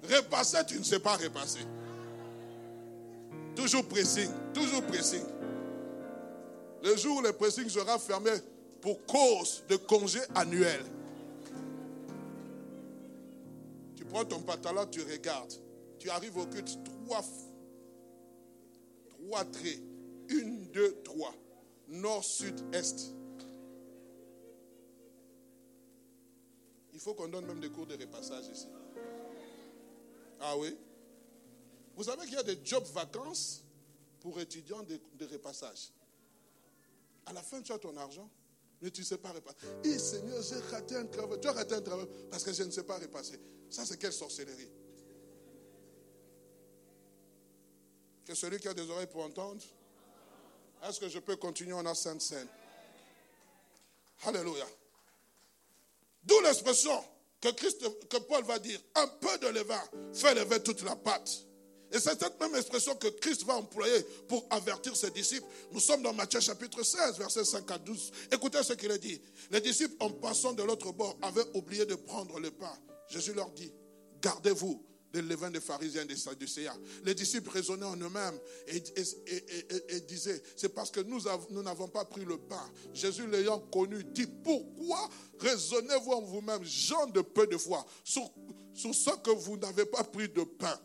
repasser, tu ne sais pas repasser. Toujours pressing, toujours pressing. Le jour où le pressing sera fermé pour cause de congé annuel, tu prends ton pantalon, tu regardes. Tu arrives au culte, trois, trois traits. Une, deux, trois. Nord, sud, est. Il faut qu'on donne même des cours de repassage ici. Ah oui? Vous savez qu'il y a des jobs vacances pour étudiants de, repassage. À la fin, tu as ton argent, mais tu ne sais pas repasser. Et Seigneur, j'ai raté un travail. Tu as raté un travail parce que je ne sais pas repasser. Ça, c'est quelle sorcellerie? Que celui qui a des oreilles pour entendre Est-ce que je peux continuer en Sainte Seine Alléluia. D'où l'expression que, Paul va dire, un peu de levain fait lever toute la pâte. Et c'est cette même expression que Christ va employer pour avertir ses disciples. Nous sommes dans Matthieu chapitre 16, verset 5 à 12. Écoutez ce qu'il a dit. Les disciples, en passant de l'autre bord, avaient oublié de prendre le pain. Jésus leur dit, gardez-vous des levains des pharisiens et des sadducéens. Les disciples raisonnaient en eux-mêmes et, disaient, c'est parce que nous n'avons pas pris le pain. Jésus l'ayant connu dit, pourquoi raisonnez-vous en vous-même, gens de peu de foi, sur, sur ce que vous n'avez pas pris de pain?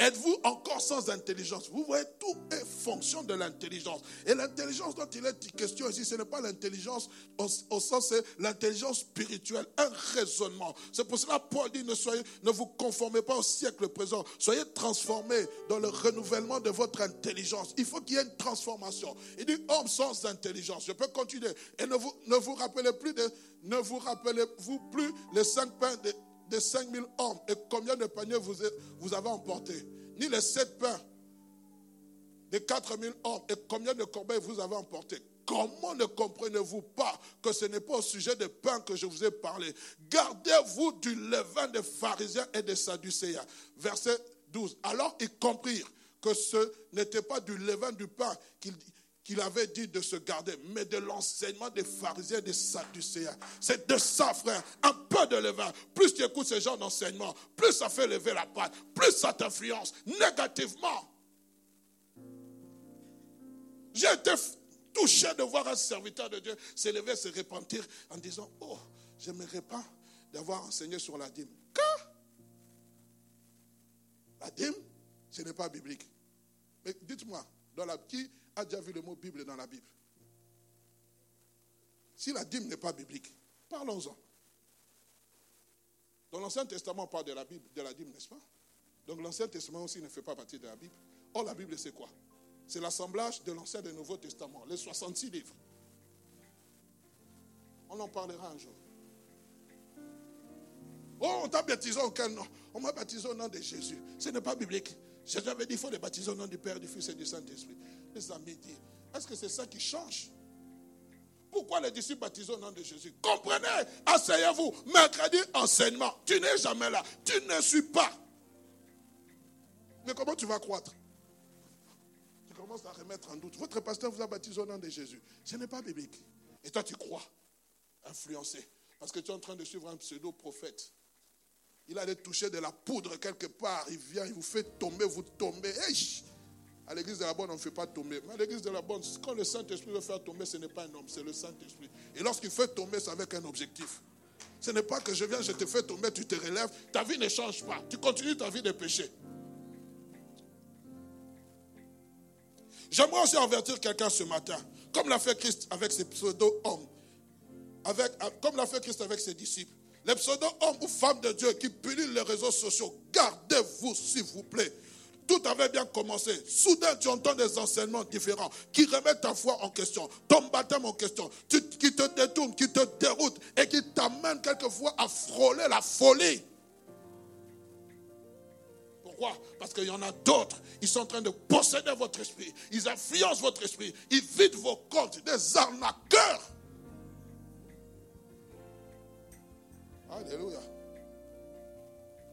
Êtes-vous encore sans intelligence? Vous voyez, tout est fonction de l'intelligence. Et l'intelligence dont il est question ici, ce n'est pas l'intelligence au, sens, c'est l'intelligence spirituelle, un raisonnement. C'est pour cela Paul dit, ne, soyez, ne vous conformez pas au siècle présent. Soyez transformés dans le renouvellement de votre intelligence. Il faut qu'il y ait une transformation. Il dit, homme sans intelligence. Je peux continuer. Et ne vous, ne vous rappelez plus de, ne vous rappelez-vous plus les cinq pains de de 5000 hommes et combien de paniers vous, avez emporté? Ni les sept pains de 4000 hommes et combien de corbeilles vous avez emporté? Comment ne comprenez-vous pas que ce n'est pas au sujet des pains que je vous ai parlé? Gardez-vous du levain des pharisiens et des sadducéens. Verset 12. Alors ils comprirent que ce n'était pas du levain du pain qu'ils qu'il avait dit de se garder, mais de l'enseignement des pharisiens et des sadducéens. C'est de ça, frère, un peu de levain. Plus tu écoutes ce genre d'enseignement, plus ça fait lever la patte, plus ça t'influence négativement. J'ai été touché de voir un serviteur de Dieu s'élever, se repentir en disant, oh, je me répands d'avoir enseigné sur la dîme. Quoi La dîme, ce n'est pas biblique. Mais dites-moi, dans la qui a déjà vu le mot Bible dans la Bible Si la dîme n'est pas biblique, parlons-en. Dans l'Ancien Testament, on parle de la Bible, de la dîme, n'est-ce pas? Donc l'Ancien Testament aussi ne fait pas partie de la Bible. Or, la Bible, c'est quoi? C'est l'assemblage de l'Ancien et du Nouveau Testament, les 66 livres. On en parlera un jour. Oh, on t'a baptisé auquel nom On m'a baptisé au nom de Jésus. Ce n'est pas biblique. J'avais dit qu'il faut les baptiser au nom du Père, du Fils et du Saint-Esprit. Les amis est-ce que c'est ça qui change? Pourquoi les disciples baptisent au nom de Jésus? Comprenez, asseyez-vous. Mercredi, enseignement. Tu n'es jamais là. Tu ne suis pas. Mais comment tu vas croître? Tu commences à remettre en doute. Votre pasteur vous a baptisé au nom de Jésus. Ce n'est pas biblique. Et toi, tu crois, influencé, parce que tu es en train de suivre un pseudo-prophète. Il allait toucher de la poudre quelque part. Il vient, il vous fait tomber, vous tombez. À l'église de la bonne, on ne fait pas tomber. Mais à l'église de la bonne, quand le Saint-Esprit veut faire tomber, ce n'est pas un homme, c'est le Saint-Esprit. Et lorsqu'il fait tomber, c'est avec un objectif. Ce n'est pas que je viens, je te fais tomber, tu te relèves. Ta vie ne change pas. Tu continues ta vie de péché. J'aimerais aussi avertir quelqu'un ce matin, comme l'a fait Christ avec ses pseudo-hommes, avec, comme l'a fait Christ avec ses disciples. Les pseudo-hommes ou femmes de Dieu qui pullulent les réseaux sociaux, gardez-vous s'il vous plaît. Tout avait bien commencé. Soudain, tu entends des enseignements différents qui remettent ta foi en question, ton baptême en question, qui te détournent, qui te déroutent et qui t'amènent quelquefois à frôler la folie. Pourquoi? Parce qu'il y en a d'autres. Ils sont en train de posséder votre esprit. Ils influencent votre esprit. Ils vident vos comptes. Des arnaqueurs. Alléluia.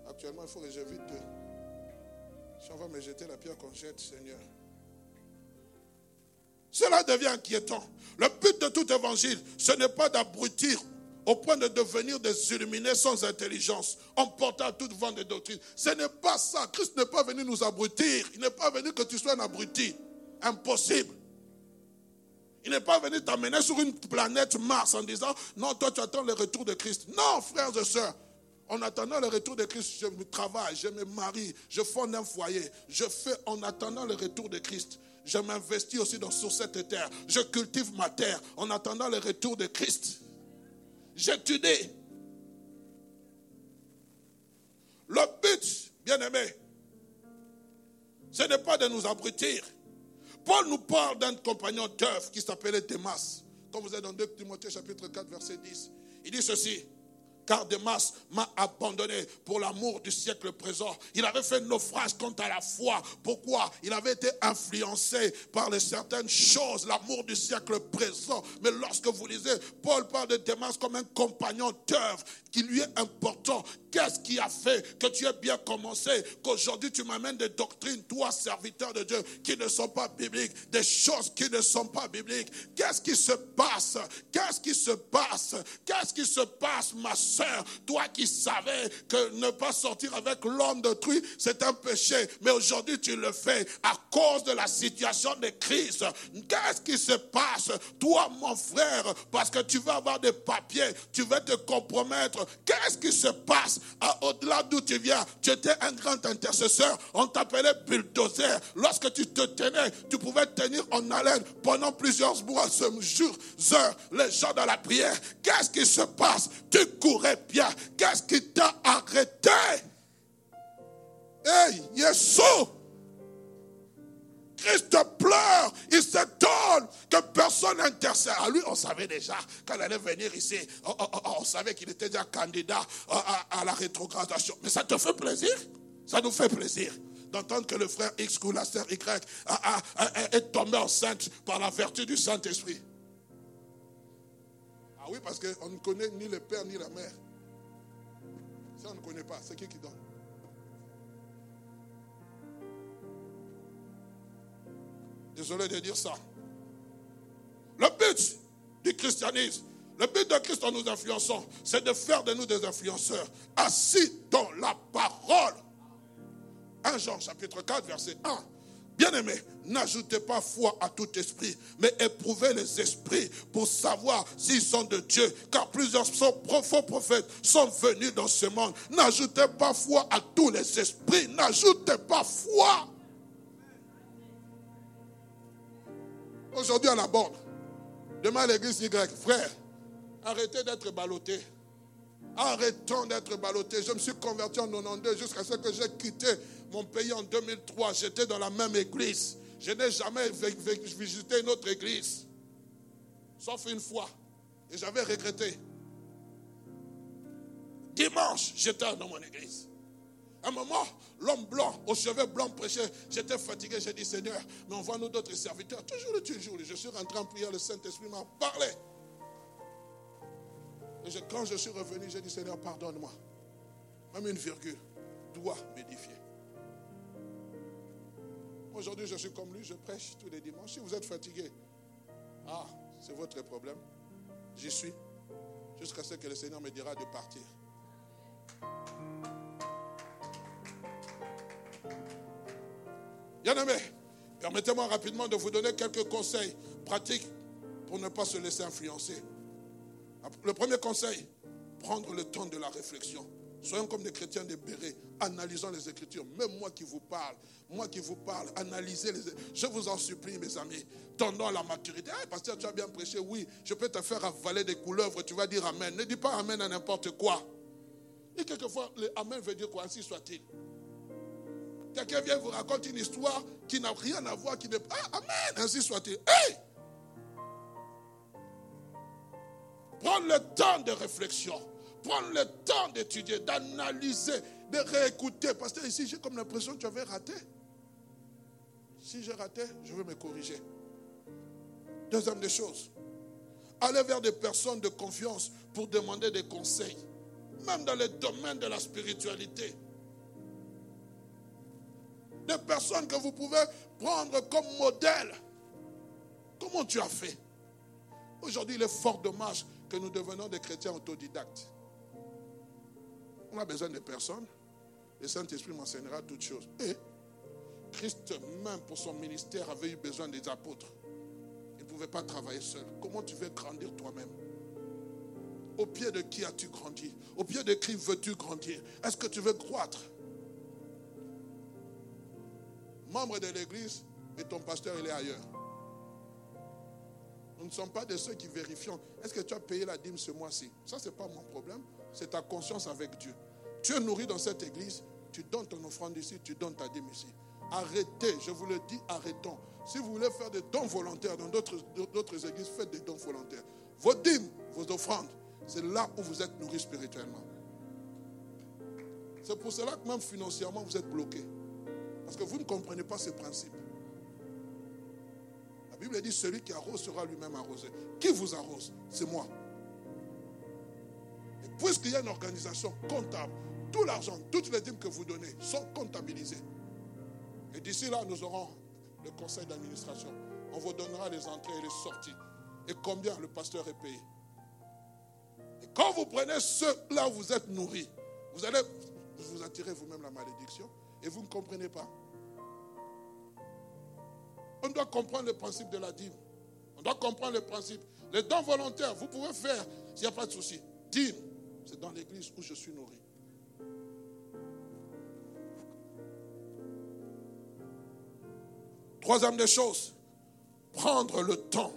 Actuellement, il faut que j'évite de. Si on va me jeter la pierre qu'on jette, Seigneur. Cela devient inquiétant. Le but de tout évangile, ce n'est pas d'abrutir au point de devenir des illuminés sans intelligence, en portant toute vente de doctrine. Ce n'est pas ça. Christ n'est pas venu nous abrutir. Il n'est pas venu que tu sois un abruti. Impossible. Il n'est pas venu t'amener sur une planète Mars en disant, non, toi tu attends le retour de Christ. Non, frères et sœurs. En attendant le retour de Christ, je me travaille, je me marie, je fonde un foyer. Je fais en attendant le retour de Christ. Je m'investis aussi dans, sur cette terre. Je cultive ma terre en attendant le retour de Christ. J'étudie. Le but, bien aimé, ce n'est pas de nous abrutir. Paul nous parle d'un compagnon d'œuvre qui s'appelait Demas. Comme vous êtes dans 2 Timothée chapitre 4, verset 10. Il dit ceci car Demas m'a abandonné pour l'amour du siècle présent. Il avait fait naufrage quant à la foi. Pourquoi? Il avait été influencé par les certaines choses, l'amour du siècle présent. Mais lorsque vous lisez, Paul parle de Demas comme un compagnon d'œuvre qui lui est important. Qu'est-ce qui a fait que tu aies bien commencé, qu'aujourd'hui tu m'amènes des doctrines, toi, serviteur de Dieu, qui ne sont pas bibliques, des choses qui ne sont pas bibliques? Qu'est-ce qui se passe? Qu'est-ce qui se passe? Qu'est-ce qui se passe, ma soeur Toi qui savais que ne pas sortir avec l'homme d'autrui, c'est un péché, mais aujourd'hui tu le fais à cause de la situation de crise. Qu'est-ce qui se passe? Toi, mon frère, parce que tu vas avoir des papiers, tu vas te compromettre. Qu'est-ce qui se passe au-delà d'où tu viens, tu étais un grand intercesseur. On t'appelait bulldozer. Lorsque tu te tenais, tu pouvais tenir en haleine pendant plusieurs mois, ce jour, heures, les gens dans la prière. Qu'est-ce qui se passe? Tu courais bien. Qu'est-ce qui t'a arrêté? Hey, Yesu Christ pleure, il s'étonne que personne n'intercède. À lui, on savait déjà, quand il allait venir ici, on, savait qu'il était déjà candidat à, la rétrogradation. Mais ça te fait plaisir? Ça nous fait plaisir d'entendre que le frère X ou la sœur Y est tombé enceinte par la vertu du Saint-Esprit. Ah oui, parce qu'on ne connaît ni le père ni la mère. Ça, on ne connaît pas. C'est qui qui donne? Désolé de dire ça. Le but du christianisme, le but de Christ en nous influençant, c'est de faire de nous des influenceurs assis dans la parole. 1 Jean chapitre 4 verset 1. Bien-aimés, n'ajoutez pas foi à tout esprit, mais éprouvez les esprits pour savoir s'ils sont de Dieu, car plusieurs faux prophètes sont venus dans ce monde. N'ajoutez pas foi à tous les esprits, n'ajoutez pas foi. Aujourd'hui à la borne. Demain l'église Y. Frère, arrêtez d'être ballotté. Arrêtons d'être ballottés. Je me suis converti en 92 jusqu'à ce que j'ai quitté mon pays en 2003. J'étais dans la même église. Je n'ai jamais visité une autre église. Sauf une fois. Et j'avais regretté. Dimanche, j'étais dans mon église. À un moment, l'homme blanc, aux cheveux blancs prêchait. J'étais fatigué. J'ai dit, Seigneur, mais envoie-nous d'autres serviteurs. Toujours, toujours. Je suis rentré en prière. Le Saint-Esprit m'a parlé. Et quand je suis revenu, j'ai dit, Seigneur, pardonne-moi. Même une virgule doit m'édifier. Aujourd'hui, je suis comme lui, je prêche tous les dimanches. Si vous êtes fatigué, ah, c'est votre problème. J'y suis. Jusqu'à ce que le Seigneur me dira de partir. Bien aimé, permettez-moi rapidement de vous donner quelques conseils pratiques pour ne pas se laisser influencer. Le premier conseil, prendre le temps de la réflexion. Soyons comme des chrétiens débérés, analysons les Écritures. Même moi qui vous parle, moi qui vous parle, analysez les Je vous en supplie, mes amis, tendons à la maturité. Ah, pasteur, tu as bien prêché, oui, je peux te faire avaler des couleuvres, tu vas dire Amen. Ne dis pas Amen à n'importe quoi. Et quelquefois, Amen veut dire quoi? Ainsi soit-il. Quelqu'un vient vous raconter une histoire qui n'a rien à voir, qui pas ah, Amen, ainsi soit-il. Hey! Prendre le temps de réflexion, prendre le temps d'étudier, d'analyser, de réécouter. Parce que ici, j'ai comme l'impression que tu avais raté. Si j'ai raté, je vais me corriger. Deuxième des choses, aller vers des personnes de confiance pour demander des conseils, même dans le domaine de la spiritualité. Des personnes que vous pouvez prendre comme modèle. Comment tu as fait? Aujourd'hui, il est fort dommage que nous devenons des chrétiens autodidactes. On a besoin de personnes. Le Saint-Esprit m'enseignera toutes choses. Et Christ même pour son ministère avait eu besoin des apôtres. Il ne pouvait pas travailler seul. Comment tu veux grandir toi-même? Au pied de qui as-tu grandi? Au pied de qui veux-tu grandir? Est-ce que tu veux croître? Membre de l'Église et ton pasteur, il est ailleurs. Nous ne sommes pas de ceux qui vérifions. Est-ce que tu as payé la dîme ce mois-ci? Ça, ce n'est pas mon problème. C'est ta conscience avec Dieu. Tu es nourri dans cette église, tu donnes ton offrande ici, tu donnes ta dîme ici. Arrêtez, je vous le dis, arrêtons. Si vous voulez faire des dons volontaires dans d'autres églises, faites des dons volontaires. Vos dîmes, vos offrandes, c'est là où vous êtes nourri spirituellement. C'est pour cela que même financièrement, vous êtes bloqué. Parce que vous ne comprenez pas ces principes. La Bible dit celui qui arrose sera lui-même arrosé. Qui vous arrose? C'est moi. Et puisqu'il y a une organisation comptable, tout l'argent, toutes les dîmes que vous donnez sont comptabilisées. Et d'ici là, nous aurons le conseil d'administration. On vous donnera les entrées et les sorties. Et combien le pasteur est payé. Et quand vous prenez ce là où vous êtes nourri, vous allez vous attirer vous-même la malédiction et vous ne comprenez pas. On doit comprendre le principe de la dîme. On doit comprendre le principe. Les dons volontaires, vous pouvez faire, s'il n'y a pas de souci. Dîme, c'est dans l'église où je suis nourri. Troisième des choses, prendre le temps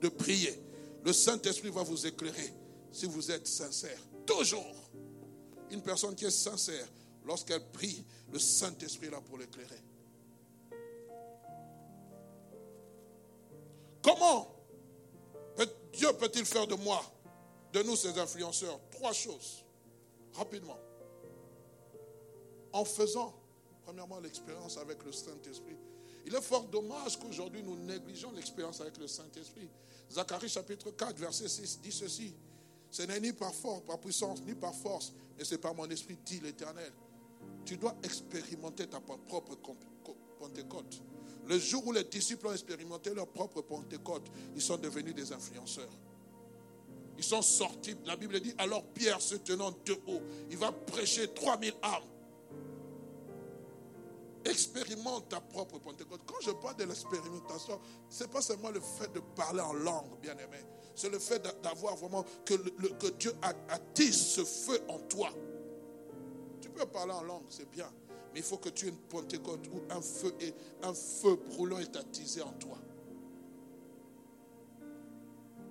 de prier. Le Saint-Esprit va vous éclairer si vous êtes sincère. Toujours. Une personne qui est sincère, lorsqu'elle prie, le Saint-Esprit est là pour l'éclairer. Comment Dieu peut-il faire de moi, de nous, ces influenceurs, trois choses, rapidement. En faisant, premièrement, l'expérience avec le Saint-Esprit. Il est fort dommage qu'aujourd'hui nous négligeons l'expérience avec le Saint-Esprit. Zacharie chapitre 4, verset 6 dit ceci. Ce n'est ni par force, par puissance, ni par force, mais c'est par mon esprit, dit l'Éternel. Tu dois expérimenter ta propre Pentecôte. Le jour où les disciples ont expérimenté leur propre Pentecôte, ils sont devenus des influenceurs. Ils sont sortis. La Bible dit alors Pierre se tenant debout, il va prêcher 3000 âmes. Expérimente ta propre Pentecôte. Quand je parle de l'expérimentation, ce n'est pas seulement le fait de parler en langue, bien aimé. C'est le fait d'avoir vraiment que, que Dieu attise ce feu en toi. Tu peux parler en langue, c'est bien. Mais il faut que tu aies une Pentecôte où un feu, et un feu brûlant est attisé en toi.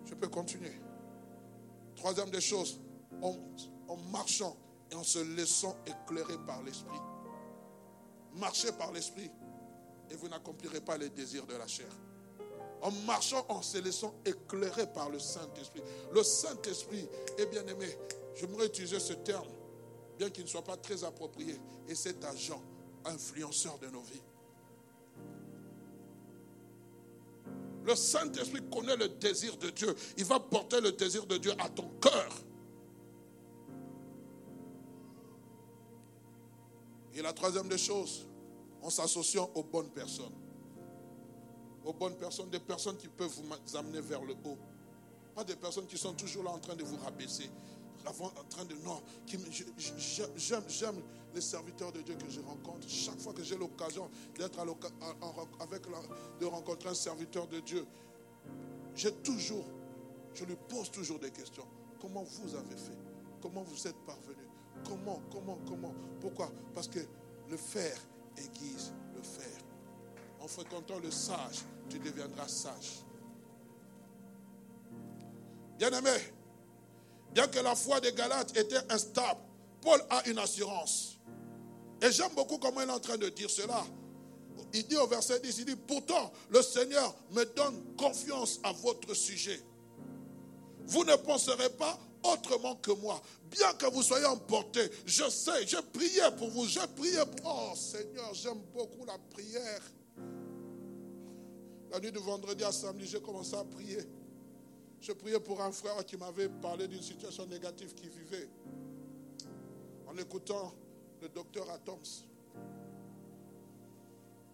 Je peux continuer. Troisième des choses, en, en marchant et en se laissant éclairer par l'Esprit. Marchez par l'Esprit et vous n'accomplirez pas les désirs de la chair. en marchant, en se laissant éclairer par le Saint-Esprit. Le Saint-Esprit est bien aimé. J'aimerais utiliser ce terme, bien qu'il ne soit pas très approprié, et cet agent influenceur de nos vies. Le Saint-Esprit connaît le désir de Dieu. Il va porter le désir de Dieu à ton cœur. Et la troisième des choses, en s'associant aux bonnes personnes. Aux bonnes personnes, des personnes qui peuvent vous amener vers le haut. Pas des personnes qui sont toujours là en train de vous rabaisser. En train de. Non, j'aime les serviteurs de Dieu que je rencontre. Chaque fois que j'ai l'occasion d'être avec de rencontrer un serviteur de Dieu, j'ai toujours, je lui pose toujours des questions. Comment vous avez fait? Comment vous êtes parvenu? Comment, comment, comment? Pourquoi? Parce que le faire aiguise le faire. En fréquentant le sage, tu deviendras sage. Bien-aimé, bien que la foi des Galates était instable, Paul a une assurance. Et j'aime beaucoup comment il est en train de dire cela. Il dit au verset 10, il dit, pourtant le Seigneur me donne confiance à votre sujet. Vous ne penserez pas autrement que moi. Bien que vous soyez emportés, je sais, je priais pour vous, je priais pour... Oh Seigneur, j'aime beaucoup la prière. La nuit de vendredi à samedi, j'ai commencé à prier. Je priais pour un frère qui m'avait parlé d'une situation négative qu'il vivait. En écoutant le docteur Atoms.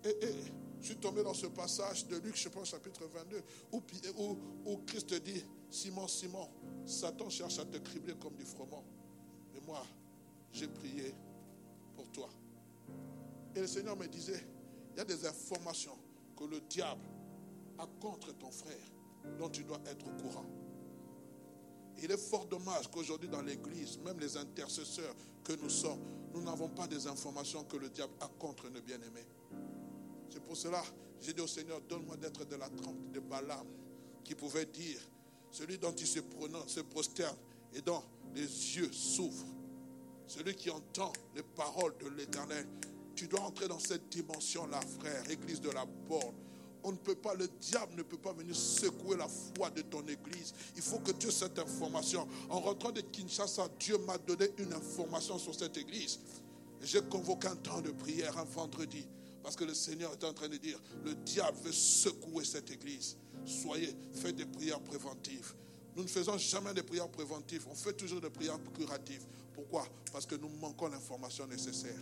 Et, je suis tombé dans ce passage de Luc, je pense, chapitre 22, où, Christ dit, Simon, Simon, Satan cherche à te cribler comme du froment. Mais moi, j'ai prié pour toi. Et le Seigneur me disait, il y a des informations que le diable a contre ton frère dont tu dois être au courant. Il est fort dommage qu'aujourd'hui dans l'Église, même les intercesseurs que nous sommes, nous n'avons pas des informations que le diable a contre nos bien-aimés. C'est pour cela, j'ai dit au Seigneur, donne-moi d'être de la trempe de Balaam, qui pouvait dire, celui dont il se, se prosterne et dont les yeux s'ouvrent, celui qui entend les paroles de l'Éternel. Tu dois entrer dans cette dimension-là, frère, Église de la borne. On ne peut pas, le diable ne peut pas venir secouer la foi de ton église. Il faut que tu aies cette information. En rentrant de Kinshasa, Dieu m'a donné une information sur cette église. J'ai convoqué un temps de prière un vendredi. Parce que le Seigneur est en train de dire, le diable veut secouer cette église. Soyez, faites des prières préventives. Nous ne faisons jamais des prières préventives, on fait toujours des prières curatives. Pourquoi? Parce que nous manquons l'information nécessaire.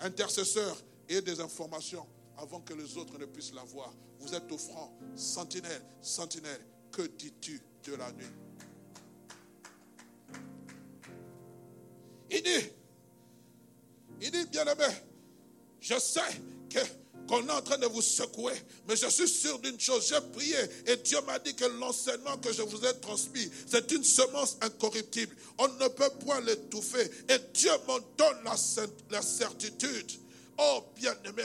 Intercesseur, et des informations avant que les autres ne puissent la voir. Vous êtes offrant, sentinelle, sentinelle, que dis-tu de la nuit? Il dit, il dit, bien aimé, je sais que qu'on est en train de vous secouer. Mais je suis sûr d'une chose, j'ai prié et Dieu m'a dit que l'enseignement que je vous ai transmis, c'est une semence incorruptible. On ne peut point l'étouffer. Et Dieu m'en donne la certitude. Oh bien-aimé,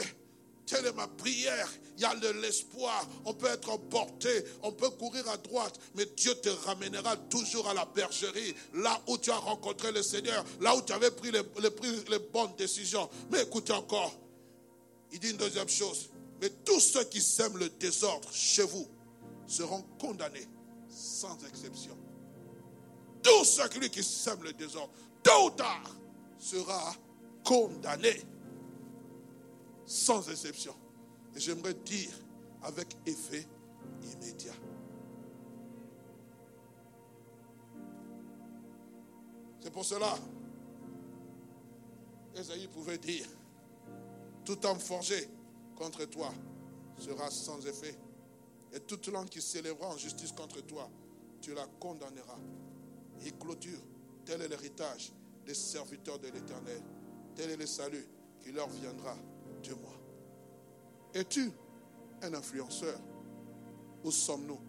telle est ma prière. Il y a de l'espoir. On peut être emporté, on peut courir à droite, mais Dieu te ramènera toujours à la bergerie, là où tu as rencontré le Seigneur, là où tu avais pris les, les bonnes décisions. Mais écoutez encore, il dit une deuxième chose. Mais tous ceux qui sèment le désordre chez vous seront condamnés sans exception. Tout celui qui sème le désordre, tôt ou tard, sera condamné sans exception. Et j'aimerais dire avec effet immédiat. C'est pour cela, Esaïe pouvait dire, tout homme forgé contre toi sera sans effet. Et toute langue qui s'élèvera en justice contre toi, tu la condamneras. Et clôture, tel est l'héritage des serviteurs de l'Éternel. Tel est le salut qui leur viendra de moi. Es-tu un influenceur? Ou sommes-nous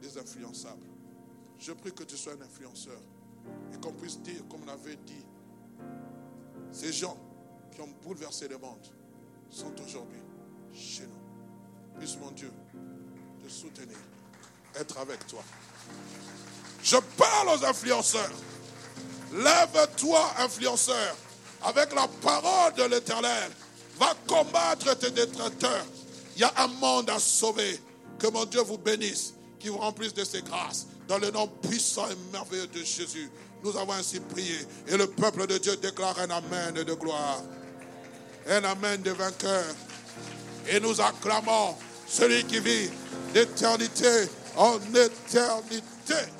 des influençables? Je prie que tu sois un influenceur et qu'on puisse dire, comme on avait dit, ces gens qui ont bouleversé le monde sont aujourd'hui chez nous. Puisse mon Dieu te soutenir, être avec toi. Je parle aux influenceurs. Lève-toi, influenceur, avec la parole de l'Éternel. Va combattre tes détracteurs. Il y a un monde à sauver. Que mon Dieu vous bénisse, qu'il vous remplisse de ses grâces. Dans le nom puissant et merveilleux de Jésus, nous avons ainsi prié. Et le peuple de Dieu déclare un Amen de gloire. Un Amen de vainqueur. Et nous acclamons celui qui vit d'éternité en éternité.